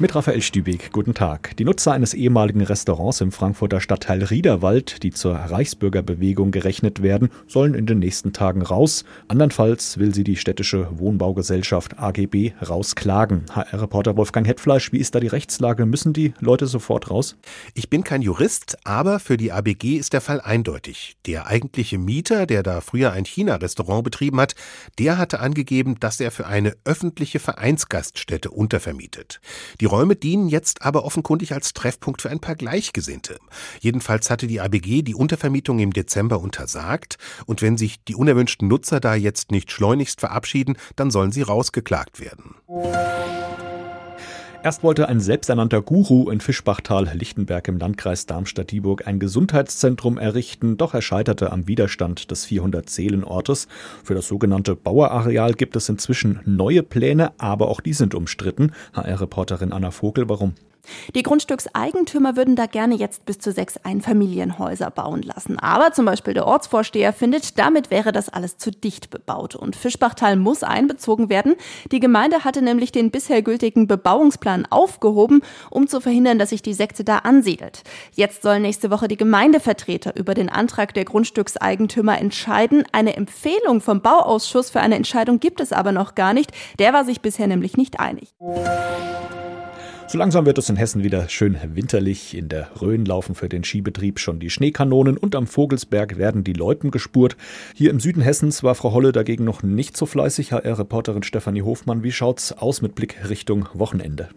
Mit Raphael Stübig, guten Tag. Die Nutzer eines ehemaligen Restaurants im Frankfurter Stadtteil Riederwald, die zur Reichsbürgerbewegung gerechnet werden, sollen in den nächsten Tagen raus. Andernfalls will sie die städtische Wohnbaugesellschaft AGB rausklagen. HR-Reporter Wolfgang Hetfleisch, wie ist da die Rechtslage? Müssen die Leute sofort raus? Ich bin kein Jurist, aber für die ABG ist der Fall eindeutig. Der eigentliche Mieter, der da früher ein China-Restaurant betrieben hat, der hatte angegeben, dass er für eine öffentliche Vereinsgaststätte untervermietet. Die die Räume dienen jetzt aber offenkundig als Treffpunkt für ein paar Gleichgesinnte. Jedenfalls hatte die ABG die Untervermietung im Dezember untersagt und wenn sich die unerwünschten Nutzer da jetzt nicht schleunigst verabschieden, dann sollen sie rausgeklagt werden. Erst wollte ein selbsternannter Guru in Fischbachtal-Lichtenberg im Landkreis Darmstadt-Dieburg ein Gesundheitszentrum errichten, doch er scheiterte am Widerstand des 400-Seelen-Ortes. Für das sogenannte Bauerareal gibt es inzwischen neue Pläne, aber auch die sind umstritten. HR-Reporterin Anna Vogel, warum? Die Grundstückseigentümer würden da gerne jetzt bis zu sechs Einfamilienhäuser bauen lassen. Aber zum Beispiel der Ortsvorsteher findet, damit wäre das alles zu dicht bebaut. Und Fischbachtal muss einbezogen werden. Die Gemeinde hatte nämlich den bisher gültigen Bebauungsplan aufgehoben, um zu verhindern, dass sich die Sekte da ansiedelt. Jetzt sollen nächste Woche die Gemeindevertreter über den Antrag der Grundstückseigentümer entscheiden. Eine Empfehlung vom Bauausschuss für eine Entscheidung gibt es aber noch gar nicht. Der war sich bisher nämlich nicht einig. So langsam wird es in Hessen wieder schön winterlich. In der Rhön laufen für den Skibetrieb schon die Schneekanonen und am Vogelsberg werden die Loipen gespurt. Hier im Süden Hessens war Frau Holle dagegen noch nicht so fleißig. HR-Reporterin Stefanie Hofmann, wie schaut's aus mit Blick Richtung Wochenende?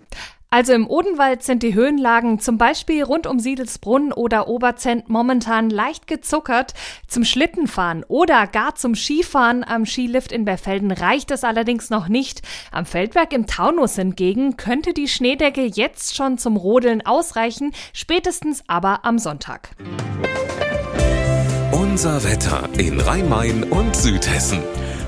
Also im Odenwald sind die Höhenlagen zum Beispiel rund um Siedelsbrunn oder Oberzent momentan leicht gezuckert. Zum Schlittenfahren oder gar zum Skifahren am Skilift in Berfelden reicht es allerdings noch nicht. Am Feldberg im Taunus hingegen könnte die Schneedecke jetzt schon zum Rodeln ausreichen, spätestens aber am Sonntag. Unser Wetter in Rhein-Main und Südhessen.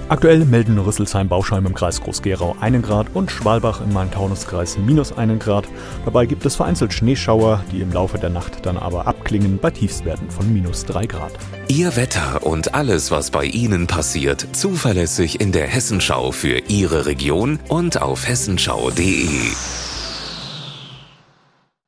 Aktuell melden Rüsselsheim-Bauschheim im Kreis Groß-Gerau 1 Grad und Schwalbach im Main-Taunus-Kreis minus 1 Grad. Dabei gibt es vereinzelt Schneeschauer, die im Laufe der Nacht dann aber abklingen bei Tiefstwerten von minus 3 Grad. Ihr Wetter und alles, was bei Ihnen passiert, zuverlässig in der Hessenschau für Ihre Region und auf hessenschau.de.